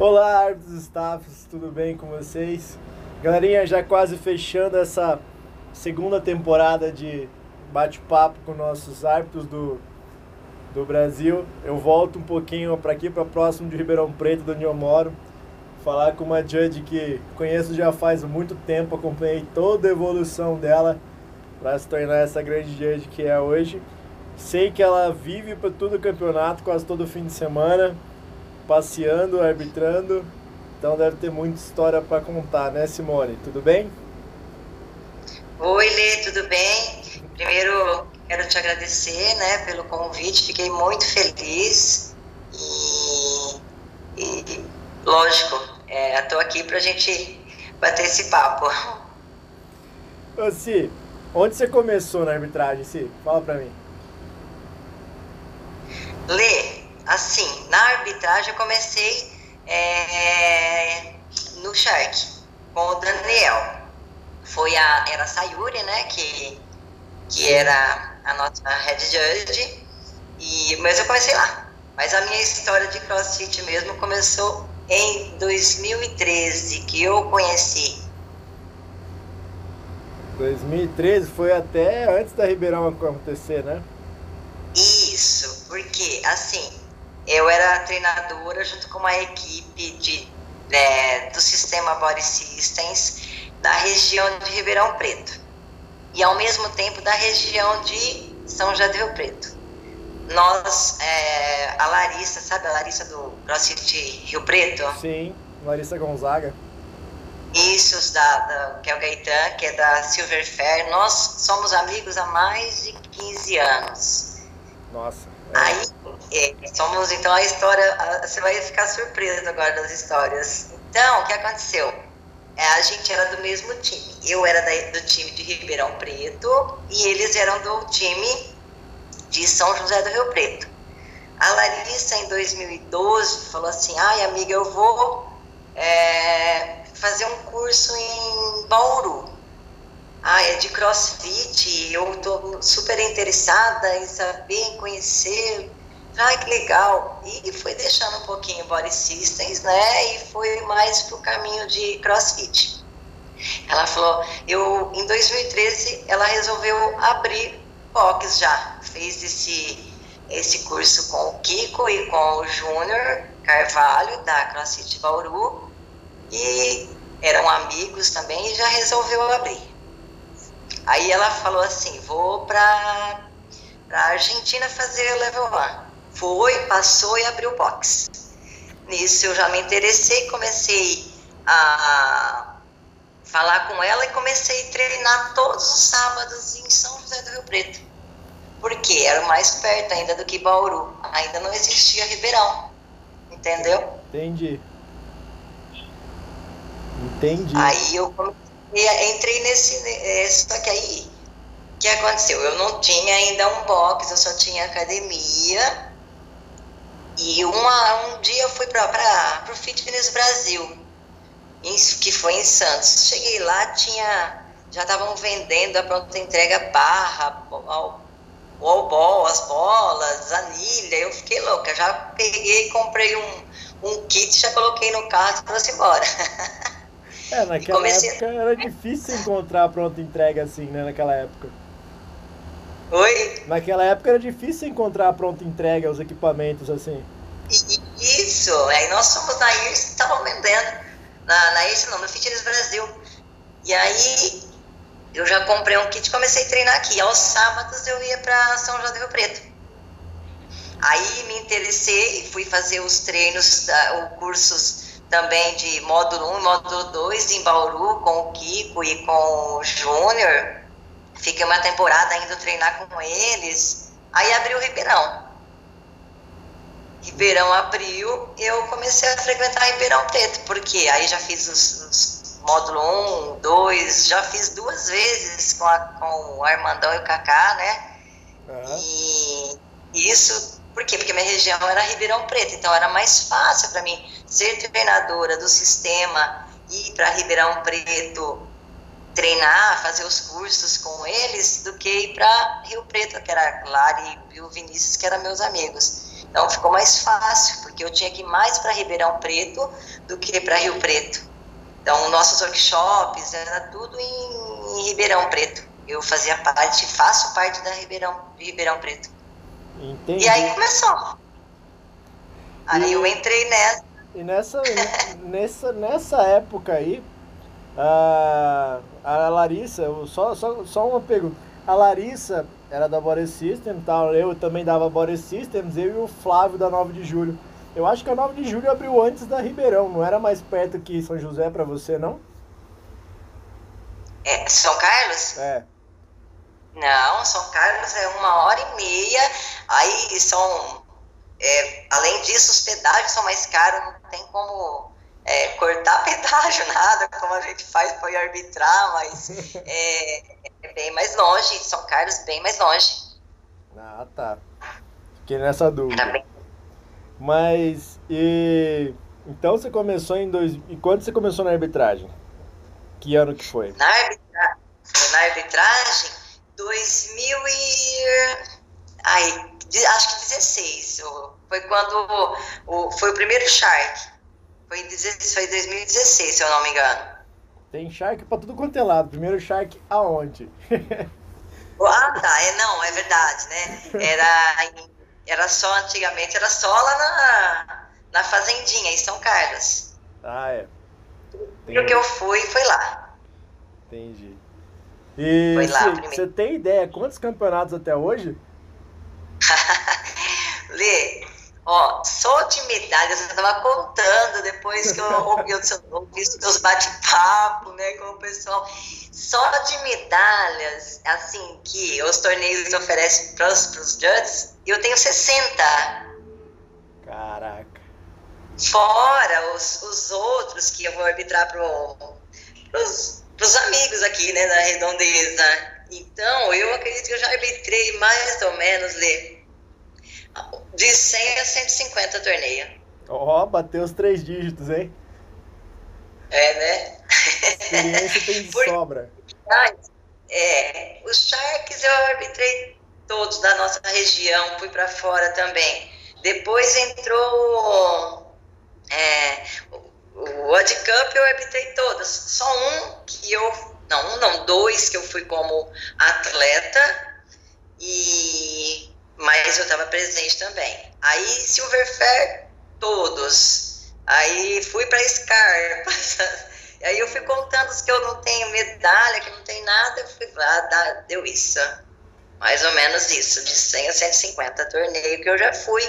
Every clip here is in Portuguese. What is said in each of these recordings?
Olá, árbitros staffs, tudo bem com vocês? Galerinha, já quase fechando essa segunda temporada de bate-papo com nossos árbitros do, do Brasil. Eu volto um pouquinho para aqui, para próximo de Ribeirão Preto, do onde eu moro, falar com uma judge que conheço já faz muito tempo, acompanhei toda a evolução dela para se tornar essa grande judge que é hoje. Sei que ela vive para todo o campeonato, quase todo fim de semana, passeando, arbitrando. Então deve ter muita história para contar, né, Simone? Tudo bem? Oi, Lê, tudo bem? Primeiro, quero te agradecer, né, pelo convite. Fiquei muito feliz e, e lógico, estou é, aqui para a gente bater esse papo. Ô, Si, onde você começou na arbitragem, Si? Fala para mim. Lê, assim, na arbitragem eu comecei é, no Shark, com o Daniel. Foi a, era a Sayuri, né, que, que era a nossa head judge, e, mas eu comecei lá. Mas a minha história de crossfit mesmo começou em 2013, que eu conheci. 2013 foi até antes da Ribeirão acontecer, né? Isso, porque assim, eu era treinadora junto com uma equipe de, é, do sistema Body Systems da região de Ribeirão Preto e ao mesmo tempo da região de São José do Rio Preto. Nós, é, a Larissa, sabe a Larissa do CrossFit Rio Preto? Sim, Larissa Gonzaga. Isso, da, da, que é o Gaetan, que é da Silver Fair. Nós somos amigos há mais de 15 anos. Nossa. Aí, é, somos, então, a história, você vai ficar surpreso agora das histórias. Então, o que aconteceu? É, a gente era do mesmo time. Eu era da, do time de Ribeirão Preto e eles eram do time de São José do Rio Preto. A Larissa, em 2012, falou assim: ai, amiga, eu vou é, fazer um curso em Bauru. Ah, é de crossfit, eu estou super interessada em saber, em conhecer. Ai, que legal. E foi deixando um pouquinho Body Systems, né? E foi mais pro caminho de crossfit. Ela falou, eu, em 2013, ela resolveu abrir box já. Fez esse, esse curso com o Kiko e com o Júnior Carvalho, da CrossFit Bauru. E eram amigos também e já resolveu abrir. Aí ela falou assim: vou para a Argentina fazer level 1. Foi, passou e abriu o box. Nisso eu já me interessei, comecei a falar com ela e comecei a treinar todos os sábados em São José do Rio Preto. Porque era mais perto ainda do que Bauru. Ainda não existia Ribeirão. Entendeu? Entendi. Entendi. Aí eu comecei entrei nesse. Só que aí, o que aconteceu? Eu não tinha ainda um box, eu só tinha academia. E uma, um dia eu fui para o Fitness Brasil, que foi em Santos. Cheguei lá, tinha. Já estavam vendendo a pronta entrega barra, wall ball, as bolas, anilha. Eu fiquei louca. Já peguei, comprei um, um kit, já coloquei no carro e trouxe embora. É, naquela comecei... época era difícil encontrar pronta entrega assim, né? Naquela época. Oi? Naquela época era difícil encontrar pronta entrega os equipamentos assim. Isso, aí nós fomos na IRS estavam vendendo. Na, na IRS não, no Fitness Brasil. E aí eu já comprei um kit e comecei a treinar aqui. Aos sábados eu ia para São João do Rio Preto. Aí me interessei e fui fazer os treinos, os cursos também de módulo 1 e módulo 2 em Bauru com o Kiko e com o Júnior. Fiquei uma temporada indo treinar com eles. Aí abriu o Ribeirão. Ribeirão abriu, eu comecei a frequentar Ribeirão Preto, porque aí já fiz os, os módulo 1, 2, já fiz duas vezes com, a, com o Armandão e o Kaká, né? Uhum. E isso por quê? Porque minha região era Ribeirão Preto, então era mais fácil para mim ser treinadora do sistema, ir para Ribeirão Preto treinar, fazer os cursos com eles, do que ir para Rio Preto, que era Lari e o Vinícius, que eram meus amigos. Então ficou mais fácil, porque eu tinha que ir mais para Ribeirão Preto do que para Rio Preto. Então nossos workshops era tudo em, em, Ribeirão Preto. Eu fazia parte, faço parte da Ribeirão, Ribeirão Preto. Entendi. E aí começou. Aí e, eu entrei nessa. E nessa, nessa, nessa época aí, a, a Larissa, só, só, só uma pergunta. A Larissa era da Body System, tal, eu também dava Body Systems, eu e o Flávio da 9 de Julho. Eu acho que a 9 de Julho abriu antes da Ribeirão, não era mais perto que São José para você, não? É, São Carlos? É. Não, São Carlos é uma hora e meia, aí são, é, além disso, os pedágios são mais caros, não tem como é, cortar pedágio, nada, como a gente faz para arbitrar, mas é, é, bem mais longe, São Carlos bem mais longe. Ah, tá. Fiquei nessa dúvida. Mas, e... Então você começou em dois... E quando você começou na arbitragem? Que ano que foi? Na, arbitra... na arbitragem, 2000 e... Ai, acho que 16. Foi quando... O... Foi o primeiro Shark. Foi em 2016, se eu não me engano. Tem Shark pra tudo quanto é lado. Primeiro Shark aonde? ah, tá. É, não, é verdade, né? Era, era só, antigamente, era só lá na, na Fazendinha, em São Carlos. Ah, é. O que eu fui, foi lá. Entendi. E foi lá, você tem ideia quantos campeonatos até hoje? Lê, Ó, só de medalhas, eu tava contando depois que eu ouvi os seus bate-papo, né, com o pessoal. Só de medalhas, assim, que os torneios oferecem para os judges, eu tenho 60. Caraca. Fora os, os outros que eu vou arbitrar pro, pros, pros amigos aqui, né, da redondeza. Então, eu acredito que eu já arbitrei mais ou menos, Lê, de 100 a 150 torneio. Ó, oh, bateu os três dígitos, hein? É, né? Experiência tem de Por... sobra. É, os Sharks eu arbitrei todos da nossa região, fui para fora também. Depois entrou é, o Cup, eu arbitrei todas. Só um que eu. Não, um não, dois que eu fui como atleta. E mas eu estava presente também. Aí Silverfair, todos. Aí fui para Scarpa. Aí eu fui contando os que eu não tenho medalha, que não tem nada, eu fui lá, deu isso. Mais ou menos isso, de 100 a 150 torneio que eu já fui.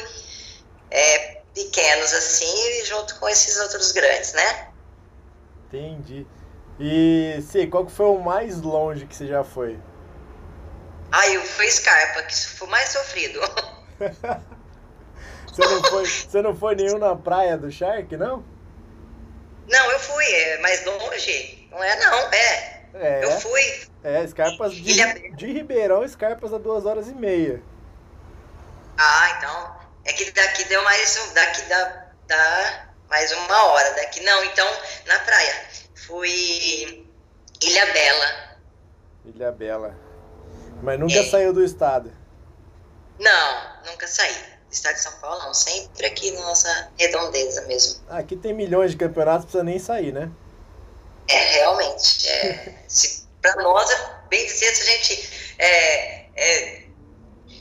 É, pequenos assim, junto com esses outros grandes, né? Entendi. E, sei, qual que foi o mais longe que você já foi? Ah, eu fui Scarpa, que foi mais sofrido. você, não foi, você não foi nenhum na praia do Shark, não? Não, eu fui, é mais longe. Não é não, é. é eu fui. É, Scarpas de, de Ribeirão, Scarpas a duas horas e meia. Ah, então. É que daqui deu mais. Daqui dá, dá mais uma hora. Daqui não, então, na praia. Fui Ilha Bela. Ilha Bela. Mas nunca é. saiu do estado? Não, nunca saí. Do estado de São Paulo, não. Sempre aqui na nossa redondeza mesmo. Aqui tem milhões de campeonatos, precisa nem sair, né? É, realmente. É, para nós, é bem dizer, se a gente é, é,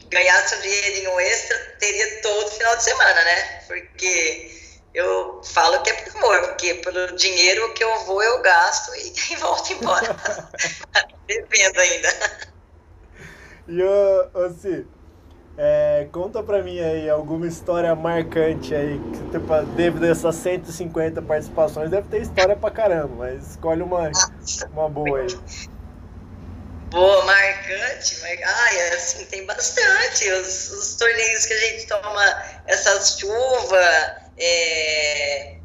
ganhasse um dinheirinho extra, teria final de semana, né? Porque eu falo que é por amor, porque pelo dinheiro que eu vou, eu gasto e, e volto embora. Dependo ainda. E ô, ô é, conta pra mim aí alguma história marcante aí, que tipo, devido a essas 150 participações, deve ter história pra caramba, mas escolhe uma, uma boa aí. Boa, marcante, mar... ai, assim, tem bastante, os, os torneios que a gente toma essas chuvas, é...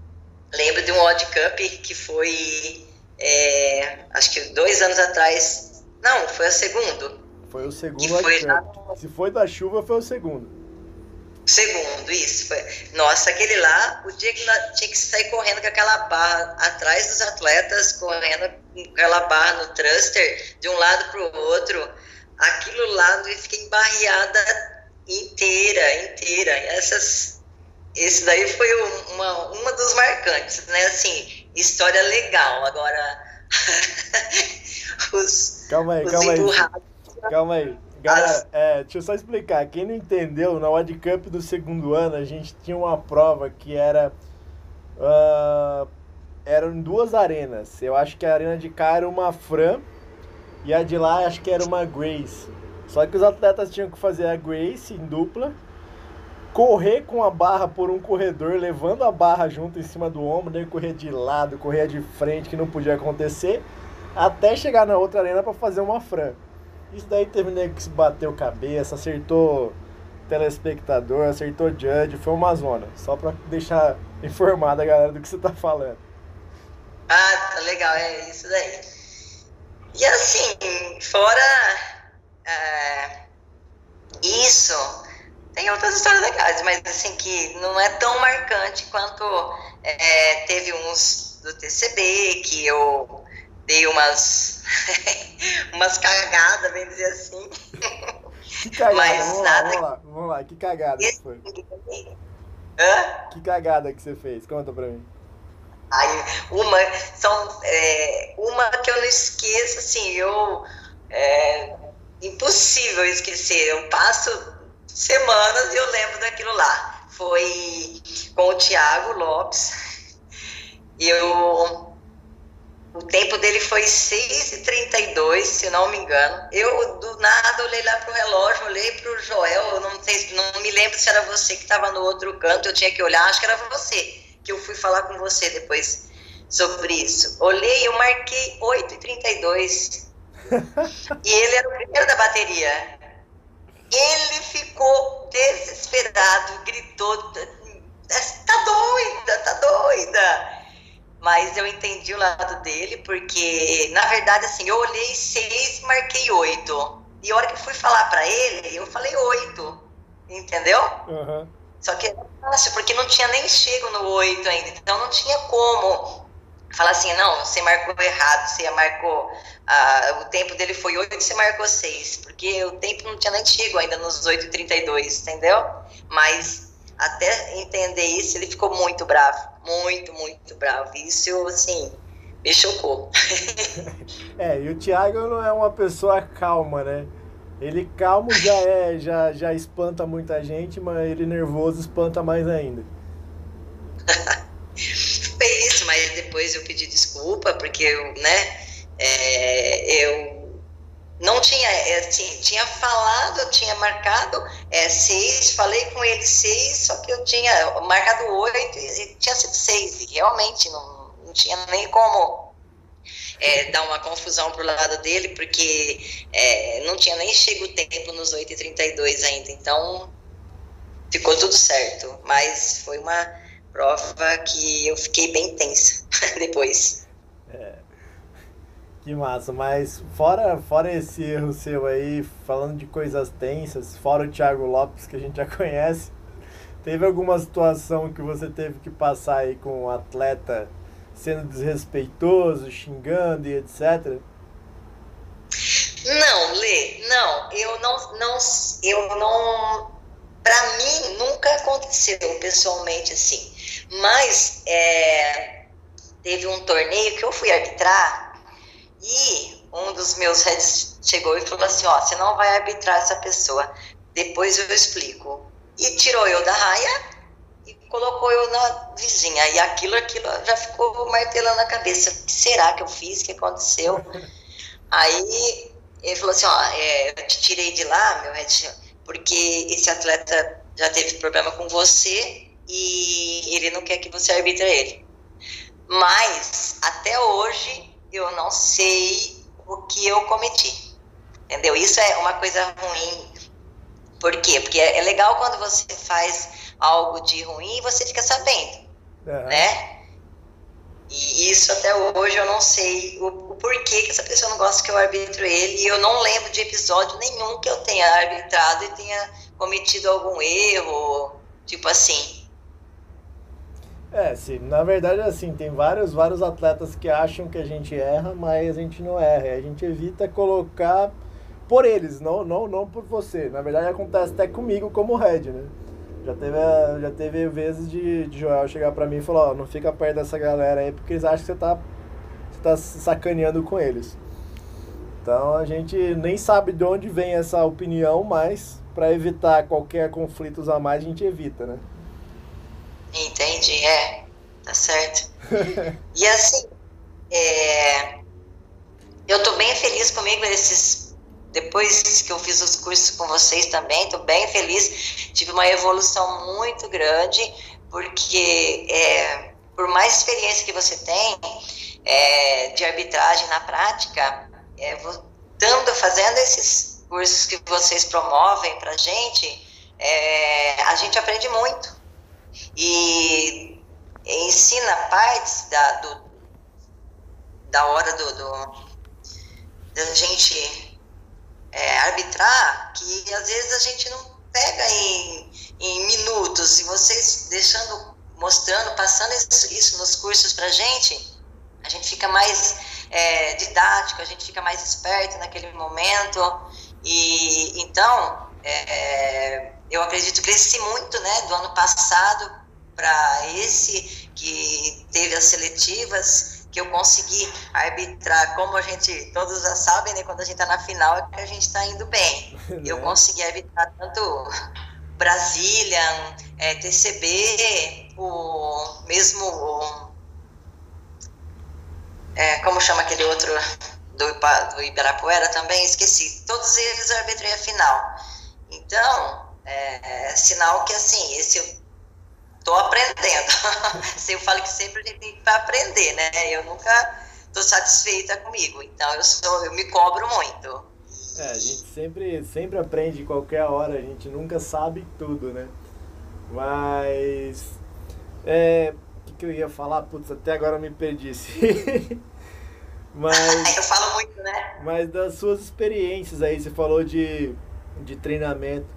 lembro de um Odd Cup que foi, é... acho que dois anos atrás, não, foi o segundo, foi o segundo foi na... Se foi da chuva, foi o segundo. Segundo, isso. Foi. Nossa, aquele lá, o dia que tinha que sair correndo com aquela barra atrás dos atletas, correndo com aquela barra no thruster, de um lado para o outro, aquilo lá eu fiquei embarreada inteira, inteira. Essas, esse daí foi uma, uma dos marcantes, né? Assim, história legal. Agora, os, calma aí, os calma aí. Calma aí. Galera, é, deixa eu só explicar. Quem não entendeu, na World Cup do segundo ano, a gente tinha uma prova que era. Uh, eram duas arenas. Eu acho que a arena de cá era uma Fran e a de lá acho que era uma Grace. Só que os atletas tinham que fazer a Grace em dupla, correr com a barra por um corredor, levando a barra junto em cima do ombro, daí correr de lado, correr de frente, que não podia acontecer, até chegar na outra arena para fazer uma Fran. Isso daí teve que se bateu cabeça, acertou telespectador, acertou judge, foi uma zona. Só pra deixar informada a galera do que você tá falando. Ah, tá legal, é isso daí. E assim, fora é, isso, tem outras histórias legais, mas assim, que não é tão marcante quanto é, teve uns do TCB, que eu dei umas, umas cagadas, bem dizer assim. Que cagada, mas vamos nada. Lá, vamos lá, vamos lá, que cagada que foi? Hã? Que cagada que você fez? Conta pra mim. Ai, uma, são, é, uma que eu não esqueço, assim, eu. É, impossível esquecer. Eu passo semanas e eu lembro daquilo lá. Foi com o Tiago Lopes. Eu. O tempo dele foi 6h32, se não me engano. Eu, do nada, olhei lá pro relógio, olhei pro Joel, eu não, sei, não me lembro se era você que estava no outro canto, eu tinha que olhar, acho que era você que eu fui falar com você depois sobre isso. Olhei, eu marquei 8h32. e ele era o primeiro da bateria. Ele ficou desesperado, gritou: tá doida, tá doida. Mas eu entendi o lado dele, porque, na verdade, assim, eu olhei seis e marquei oito. E a hora que eu fui falar para ele, eu falei oito. Entendeu? Uhum. Só que era fácil, porque não tinha nem chego no 8 ainda. Então não tinha como falar assim, não, você marcou errado, você marcou. Ah, o tempo dele foi 8 você marcou 6. Porque o tempo não tinha nem chego ainda nos 8h32, entendeu? Mas até entender isso, ele ficou muito bravo. Muito, muito bravo. Isso, assim, me chocou. é, e o Thiago não é uma pessoa calma, né? Ele calmo já é, já, já espanta muita gente, mas ele nervoso espanta mais ainda. Foi isso, mas depois eu pedi desculpa, porque eu, né, é, eu não tinha, assim, tinha falado, tinha marcado é, seis, falei com ele seis, só que eu tinha marcado oito e tinha sido seis, e realmente não, não tinha nem como é, dar uma confusão pro lado dele, porque é, não tinha nem chego o tempo nos 8h32 ainda, então ficou tudo certo. Mas foi uma prova que eu fiquei bem tensa depois. Que massa, mas fora, fora esse erro seu aí, falando de coisas tensas, fora o Thiago Lopes que a gente já conhece, teve alguma situação que você teve que passar aí com um atleta sendo desrespeitoso, xingando e etc? Não, Lê, não, eu não, não, eu não, para mim nunca aconteceu pessoalmente assim, mas é, teve um torneio que eu fui arbitrar e um dos meus heads chegou e falou assim, ó, você não vai arbitrar essa pessoa, depois eu explico. E tirou eu da raia colocou eu na vizinha. E aquilo, aquilo já ficou martelando a cabeça. O que será que eu fiz? O que aconteceu? Aí ele falou assim, ó, é, eu te tirei de lá, meu porque esse atleta já teve problema com você e ele não quer que você arbitre ele. Mas até hoje eu não sei o que eu cometi. Entendeu? Isso é uma coisa ruim. Por quê? Porque é legal quando você faz algo de ruim, você fica sabendo, né? E isso até hoje eu não sei o, o, porquê que essa pessoa não gosta que eu arbitro ele, e eu não lembro de episódio nenhum que eu tenha arbitrado e tenha cometido algum erro, tipo assim. É, sim, na verdade assim, tem vários, vários atletas que acham que a gente erra, mas a gente não erra. A gente evita colocar por eles, não, não, não por você. Na verdade acontece até comigo como head, né? Já teve, já teve vezes de, de Joel chegar pra mim e falar, ó, não fica perto dessa galera aí porque eles acham que você tá, você tá sacaneando com eles. Então a gente nem sabe de onde vem essa opinião, mas para evitar qualquer conflitos a mais a gente evita, né? Entendi, é, tá certo. e assim, é, eu tô bem feliz comigo esses depois que eu fiz os cursos com vocês também, estou bem feliz. Tive uma evolução muito grande, porque é, por mais experiência que você tem é, de arbitragem na prática, é, estando fazendo esses cursos que vocês promovem para gente, é, a gente aprende muito. E ensina partes da, do, da hora do, do da gente é, arbitrar que às vezes a gente não pega em, em minutos. E vocês deixando, mostrando, passando isso, isso nos cursos para gente, a gente fica mais é, didático, a gente fica mais esperto naquele momento. E então, é, eu acredito que cresci muito, né, do ano passado para esse que teve as seletivas que eu consegui arbitrar, como a gente, todos já sabem, né, quando a gente está na final, é que a gente está indo bem. Eu né? consegui arbitrar tanto Brasília, é, TCB, o mesmo, o, é, como chama aquele outro do, do Ibirapuera também, esqueci. Todos eles eu arbitrei a final. Então, é, é sinal que assim, esse Estou aprendendo. eu falo que sempre a gente tem que aprender, né? Eu nunca estou satisfeita comigo. Então eu sou, eu me cobro muito. É, a gente sempre, sempre aprende qualquer hora, a gente nunca sabe tudo, né? Mas. É. O que, que eu ia falar? Putz, até agora eu me perdi. mas. eu falo muito, né? Mas das suas experiências aí, você falou de, de treinamento.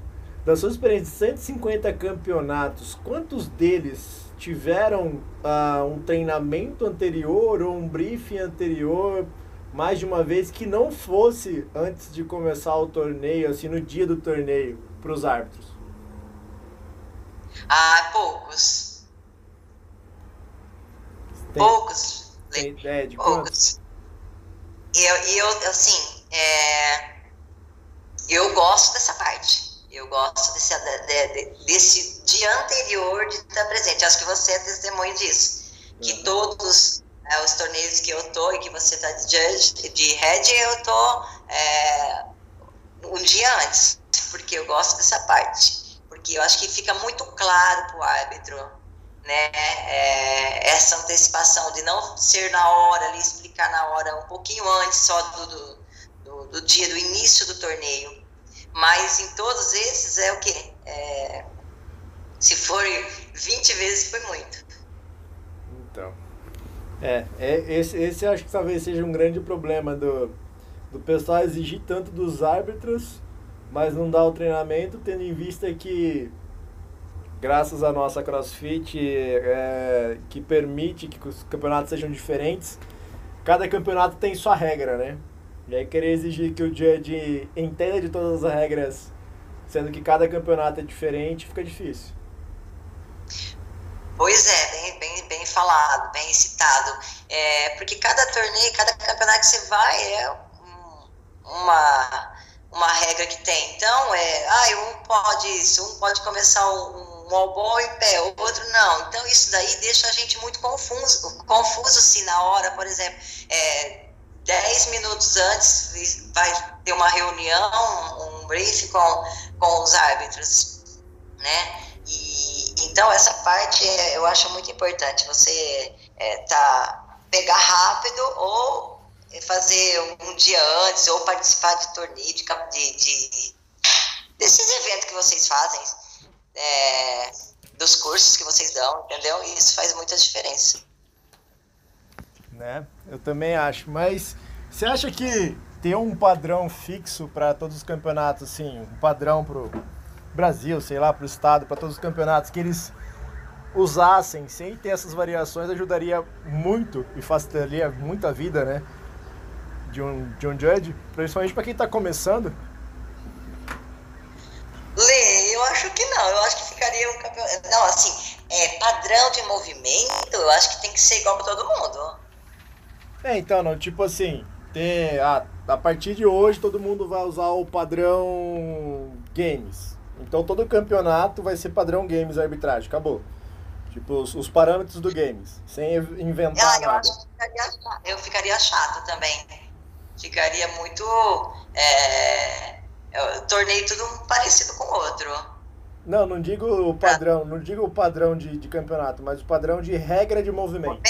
Das suas experiências, 150 campeonatos, quantos deles tiveram uh, um treinamento anterior ou um briefing anterior mais de uma vez que não fosse antes de começar o torneio, assim, no dia do torneio, para os árbitros? Ah, poucos. Tem, poucos. Tem ideia de poucos. E eu, eu, assim, é, eu gosto dessa parte. Eu gosto desse, de, desse dia anterior de estar presente. Acho que você é testemunho disso. Que todos é, os torneios que eu tô e que você está de judge, de head, eu tô é, um dia antes, porque eu gosto dessa parte. Porque eu acho que fica muito claro para o árbitro né, é, essa antecipação de não ser na hora, ali, explicar na hora, um pouquinho antes só do, do, do, do dia do início do torneio mas em todos esses é o quê? É, se for 20 vezes, foi muito. Então. É, é esse, esse acho que talvez seja um grande problema do, do pessoal exigir tanto dos árbitros, mas não dar o treinamento, tendo em vista que, graças à nossa crossfit, é, que permite que os campeonatos sejam diferentes, cada campeonato tem sua regra, né? E aí querer exigir que o judge entenda de todas as regras, sendo que cada campeonato é diferente, fica difícil. Pois é, bem, bem, bem falado, bem citado. É, porque cada torneio, cada campeonato que você vai é um, uma, uma regra que tem. Então, é, ah, um pode isso, um pode começar um, um all ball em pé, o outro não. Então, isso daí deixa a gente muito confuso, confuso se na hora, por exemplo, é, 10 minutos antes vai ter uma reunião, um briefing com, com os árbitros, né? E, então, essa parte é, eu acho muito importante, você é, tá, pegar rápido ou fazer um, dia antes, ou participar de torneio, de, de desses eventos que vocês fazem, é, dos cursos que vocês dão, entendeu? E isso faz muita diferença né? Eu também acho. Mas você acha que ter um padrão fixo para todos os campeonatos, assim, um padrão para o Brasil, sei lá, para o estado, para todos os campeonatos, que eles usassem sem ter essas variações ajudaria muito e facilitaria muito a vida, né? De um, de um judge, principalmente para quem está começando. Lê, eu acho que não. Eu acho que ficaria um campeonato. Não, assim, é, padrão de movimento, eu acho que tem que ser igual para todo mundo. É, então, não, tipo assim, tem, a, a partir de hoje todo mundo vai usar o padrão games. Então todo campeonato vai ser padrão games arbitragem, acabou. Tipo, os, os parâmetros do games, sem inventar ah, eu nada. Ficaria, eu ficaria chato também. Ficaria muito. É, eu tornei tudo parecido com o outro. Não, não digo o padrão, não digo o padrão de, de campeonato, mas o padrão de regra de movimento.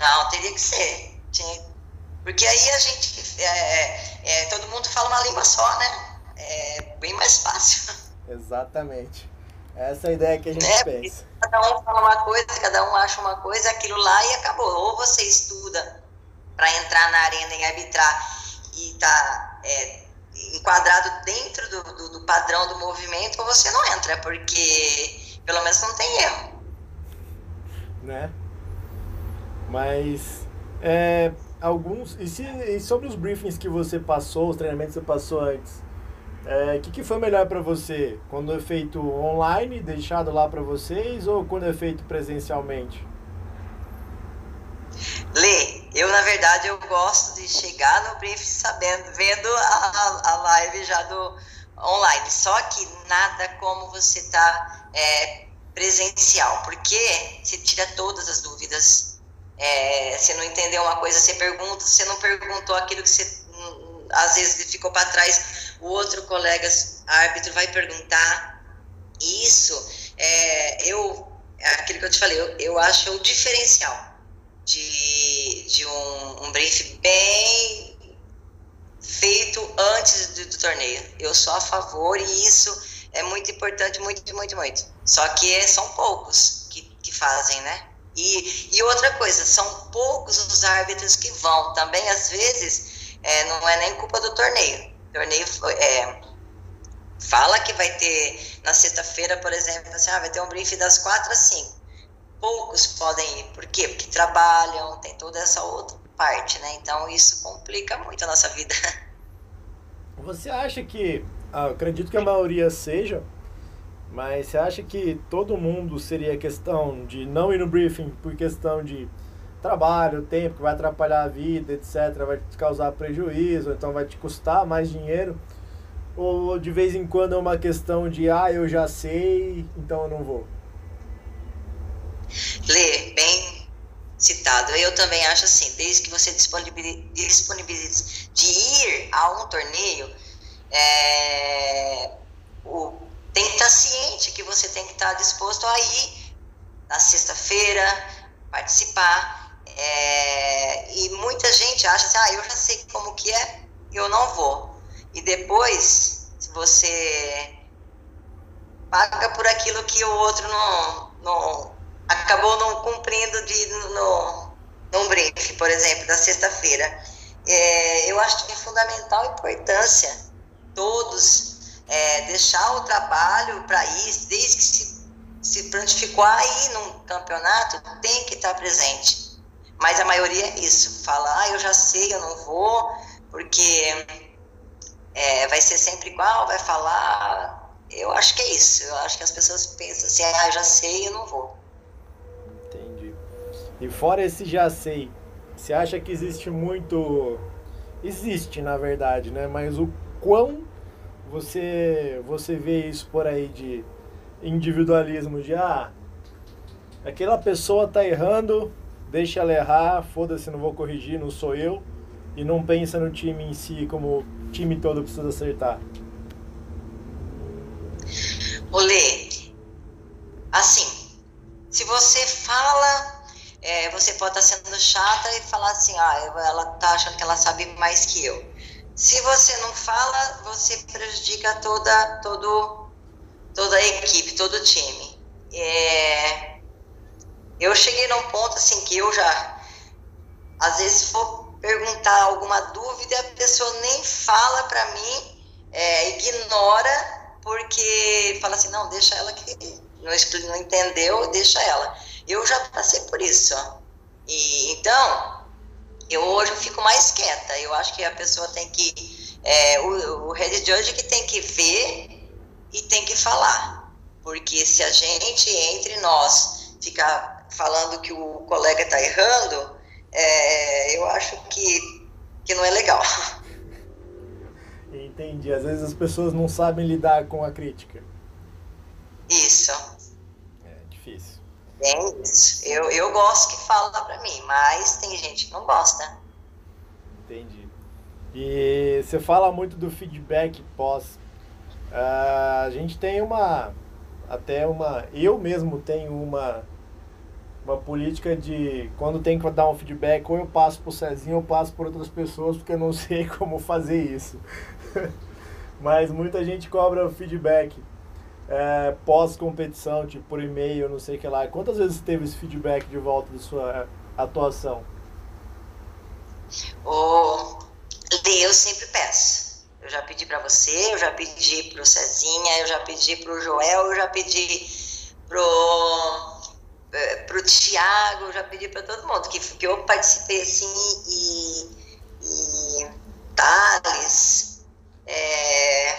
Não, teria que ser. Tinha, porque aí a gente. É, é, é, todo mundo fala uma língua só, né? É bem mais fácil. Exatamente. Essa é a ideia que a gente né? pensa. Cada um fala uma coisa, cada um acha uma coisa, aquilo lá e acabou. Ou você estuda para entrar na arena e arbitrar e tá é, enquadrado dentro do, do, do, padrão do movimento, ou você não entra, porque pelo menos não tem erro. Né? Mas é, alguns. E, se, e sobre os briefings que você passou, os treinamentos que você passou antes, o é, que, que foi melhor para você? Quando é feito online, deixado lá para vocês, ou quando é feito presencialmente? Lê, eu na verdade eu gosto de chegar no briefing sabendo, vendo a, a live já do online. Só que nada como você tá é, presencial, porque você tira todas as dúvidas. É, você não entendeu uma coisa, você pergunta, você não perguntou aquilo que você hum, às vezes ficou para trás, o outro colega árbitro vai perguntar. Isso, é, eu, é aquilo que eu te falei, eu, eu acho o diferencial de, de um, um brief bem feito antes do, do, torneio. Eu sou a favor e isso é muito importante, muito, muito, muito. Só que são poucos que, que fazem, né? E, e outra coisa, são poucos os árbitros que vão. Também, às vezes, é, não é nem culpa do torneio. O torneio é, fala que vai ter, na sexta-feira, por exemplo, assim, ah, vai ter um briefing das quatro às cinco poucos podem ir. Por quê? Porque trabalham, tem toda essa outra parte, né? Então isso complica muito a nossa vida. Você acha que, ah, acredito que a maioria seja, mas você acha que todo mundo seria questão de não ir no briefing por questão de trabalho, tempo, que vai atrapalhar a vida, etc., vai te causar prejuízo, então vai te custar mais dinheiro? Ou de vez em quando é uma questão de, ah, eu já sei, então eu não vou? Lê, bem citado. Eu também acho assim, desde que você disponibilize de ir a um torneio, é, o, tem que estar ciente que você tem que estar disposto a ir na sexta-feira, participar. É, e muita gente acha assim, ah, eu já sei como que é, eu não vou. E depois, se você paga por aquilo que o outro não, não, acabou não cumprindo de, no, num briefing, por exemplo, da sexta-feira. É, eu acho que é fundamental importância todos é, deixar o trabalho para isso, desde que se, se prontificou a ir num campeonato, tem que estar presente. Mas a maioria é isso, fala, ah, eu já sei, eu não vou, porque é, vai ser sempre igual, vai falar. Eu acho que é isso, eu acho que as pessoas pensam assim, ah, já sei, eu não vou. E fora esse já sei, você acha que existe muito. Existe, na verdade, né? Mas o quão você, você vê isso por aí de individualismo, de ah, aquela pessoa tá errando, deixa ela errar, foda-se, não vou corrigir, não sou eu, e não pensa no time em si como o time todo precisa acertar? Olê, assim, se você fala é, você pode estar sendo chata e falar assim, ah, ela tá achando que ela sabe mais que eu. Se você não fala, você prejudica toda, todo, toda a equipe, todo o time. É, eu cheguei num ponto assim que eu já, às vezes, for perguntar alguma dúvida, a pessoa nem fala para mim, é, ignora, porque fala assim, não, deixa ela que não, não entendeu, deixa ela. Eu já passei por isso. E então, eu hoje fico mais quieta. Eu acho que a pessoa tem que é, o, o head judge que tem que ver e tem que falar. Porque se a gente entre nós ficar falando que o colega está errando, é, eu acho que, que não é legal. Entendi. Às vezes as pessoas não sabem lidar com a crítica. Isso. É difícil. É isso. Eu, eu gosto que fala pra mim, mas tem gente que não gosta. Entendi. E você fala muito do feedback pós. Uh, a gente tem uma. Até uma. Eu mesmo tenho uma. Uma política de quando tem que dar um feedback, ou eu passo pro Cezinho ou passo por outras pessoas, porque eu não sei como fazer isso. Mas muita gente cobra feedback é, pós-competição, tipo por e-mail, não sei o que lá. Quantas vezes teve esse feedback de volta da sua atuação? O eu sempre peço. Eu já pedi para você, eu já pedi pro Cezinha, eu já pedi pro Joel, eu já pedi pro é, pro Thiago, eu já pedi para todo mundo que, que eu participei assim e, e Thales, é,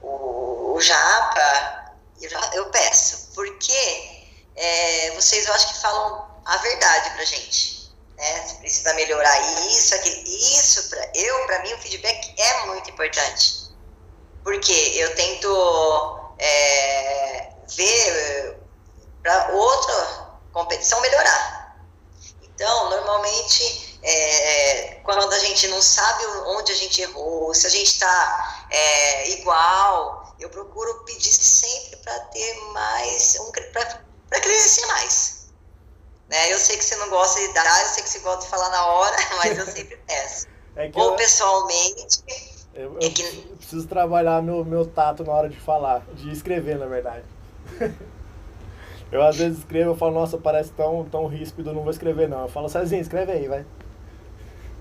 o, o Japa, eu, já, eu peço, porque é, vocês eu acho que falam a verdade pra gente né? Você precisa melhorar isso, aquilo, isso. Pra, eu, para mim, o feedback é muito importante. Porque eu tento é, ver para outra competição melhorar. Então, normalmente, é, quando a gente não sabe onde a gente errou, se a gente está é, igual, eu procuro pedir sempre para ter mais, um, para crescer mais. Né? Eu sei que você não gosta de dar, eu sei que você gosta de falar na hora, mas eu sempre peço. É Ou eu, pessoalmente. Eu, é que... eu, preciso trabalhar meu, meu tato na hora de falar, de escrever, na verdade. Eu às vezes escrevo e falo, nossa, parece tão, tão ríspido, não vou escrever não. Eu falo, Cezinho, escreve aí, vai.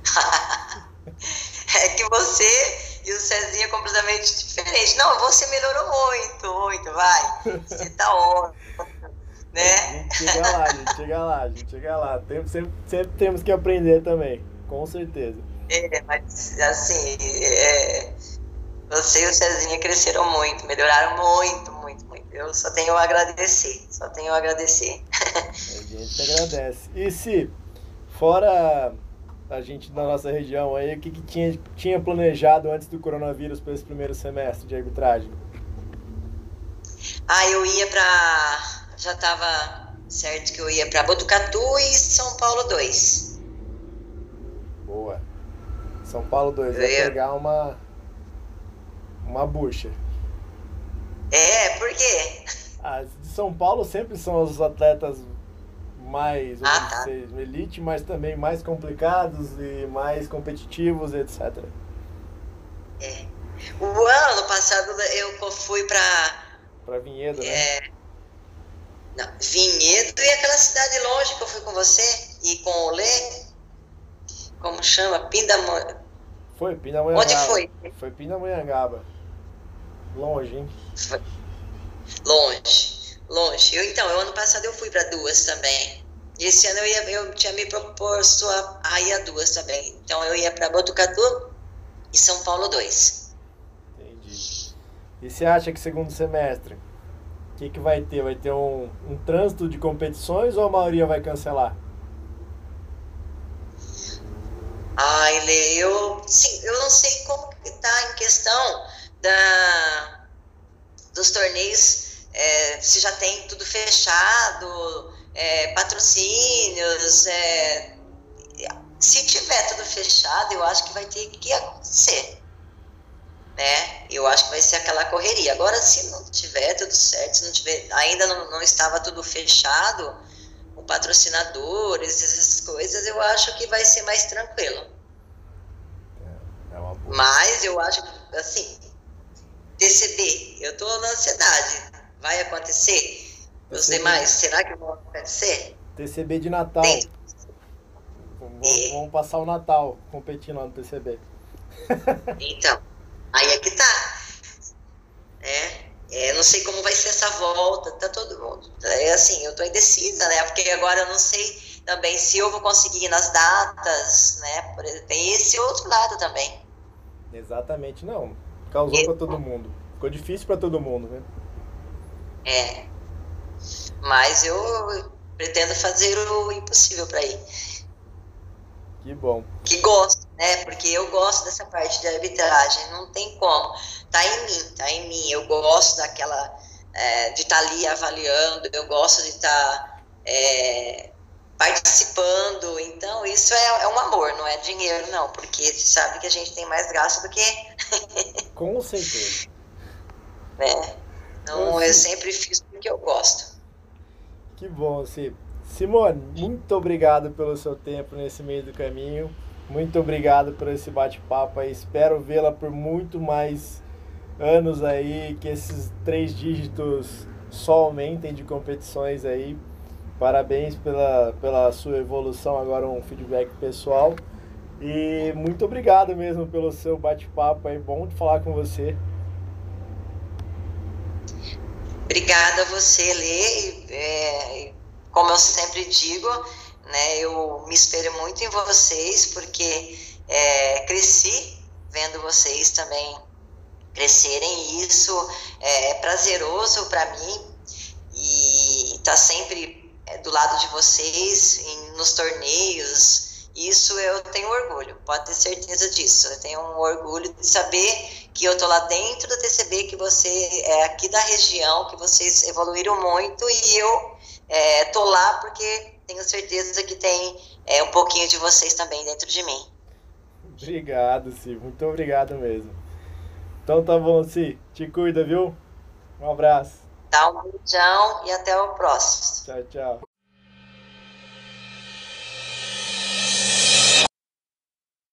é que você e o Cezinho é completamente diferente. Não, você melhorou muito, muito, vai. Você tá ótimo né? A gente chega lá, a gente chega lá, a gente chega lá. Tem, sempre, sempre temos que aprender também, com certeza. É, mas assim, é, você e o Cezinha cresceram muito, melhoraram muito, muito, muito. Eu só tenho a agradecer, só tenho a agradecer. A gente agradece. E se, fora a gente da nossa região aí, o que, que tinha, tinha planejado antes do coronavírus para esse primeiro semestre de arbitragem? Ah, eu ia para já estava certo que eu ia para Botucatu e São Paulo 2. Boa. São Paulo 2, vai ia... pegar uma uma bucha. É, por quê? As de São Paulo sempre são os atletas mais ah, tá. elite, mas também mais complicados e mais competitivos, etc. É. O ano passado eu fui para para Vinhedo, né? é, né? Não, Vinhedo e aquela cidade longe que eu fui com você e com o Lê. Como chama? Pindamonhangaba. Foi, Pindamonhangaba. Onde foi? Foi Pindamonhangaba. Longe, hein? Foi. Longe, longe. Eu, então, eu, ano passado eu fui para duas também. Esse ano eu, ia, eu tinha me proposto a, a ir a duas também. Então eu ia para Botucatu e São Paulo 2. Entendi. E você acha que segundo semestre o que, que vai ter? Vai ter um, um trânsito de competições ou a maioria vai cancelar? Ai, Lê, eu, sim, eu não sei como está em questão da, dos torneios, é, se já tem tudo fechado, é, patrocínios, é, se tiver tudo fechado, eu acho que vai ter que acontecer né? Eu acho que vai ser aquela correria. Agora, se não tiver tudo certo, se não tiver, ainda não, não estava tudo fechado, com patrocinadores, essas coisas, eu acho que vai ser mais tranquilo. É, é Mas eu acho que, assim, TCB, eu estou na ansiedade. Vai acontecer? Os demais, será que vão acontecer? TCB de Natal. Tem. Vamos, é. vamos passar o Natal competindo lá no TCB. Então. Aí é que tá. É, é, não sei como vai ser essa volta, tá todo mundo. É assim, eu tô indecisa, né? Porque agora eu não sei também se eu vou conseguir ir nas datas, né? Por exemplo, tem esse outro lado também. Exatamente, não. Causou e... para todo mundo. Ficou difícil para todo mundo, né? É. Mas eu pretendo fazer o impossível para ir. Que bom. Que gosto, né? Porque eu gosto dessa parte de arbitragem, não tem como. Tá em mim, tá em mim. Eu gosto daquela. É, de estar tá ali avaliando, eu gosto de estar tá, é, participando. Então, isso é, é, um amor, não é dinheiro, não, porque você sabe que a gente tem mais gasto do que. Com certeza. É. Então, eu sempre fiz porque eu gosto. Que bom, Cip. Simone, muito obrigado pelo seu tempo nesse meio do caminho. Muito obrigado por esse bate-papo aí. Espero vê-la por muito mais anos aí, que esses três dígitos só aumentem de competições aí. Parabéns pela, pela sua evolução, agora um feedback pessoal. E muito obrigado mesmo pelo seu bate-papo aí, bom de falar com você. Obrigada a você, Lê. É, como eu sempre digo, né, eu me espelho muito em vocês, porque é, cresci vendo vocês também crescerem, e isso é prazeroso para mim, e tá sempre é, do lado de vocês em, nos torneios, isso eu tenho orgulho, pode ter certeza disso. Eu tenho um orgulho de saber que eu tô lá dentro do TCB, que você é aqui da região, que vocês evoluíram muito e eu é, tô lá porque tenho certeza que tem é, um pouquinho de vocês também dentro de mim. Obrigado, Si. Muito obrigado mesmo. Então tá bom, Si. Te cuida, viu? Um abraço. Dá um beijão e até o próximo. Tchau, tchau.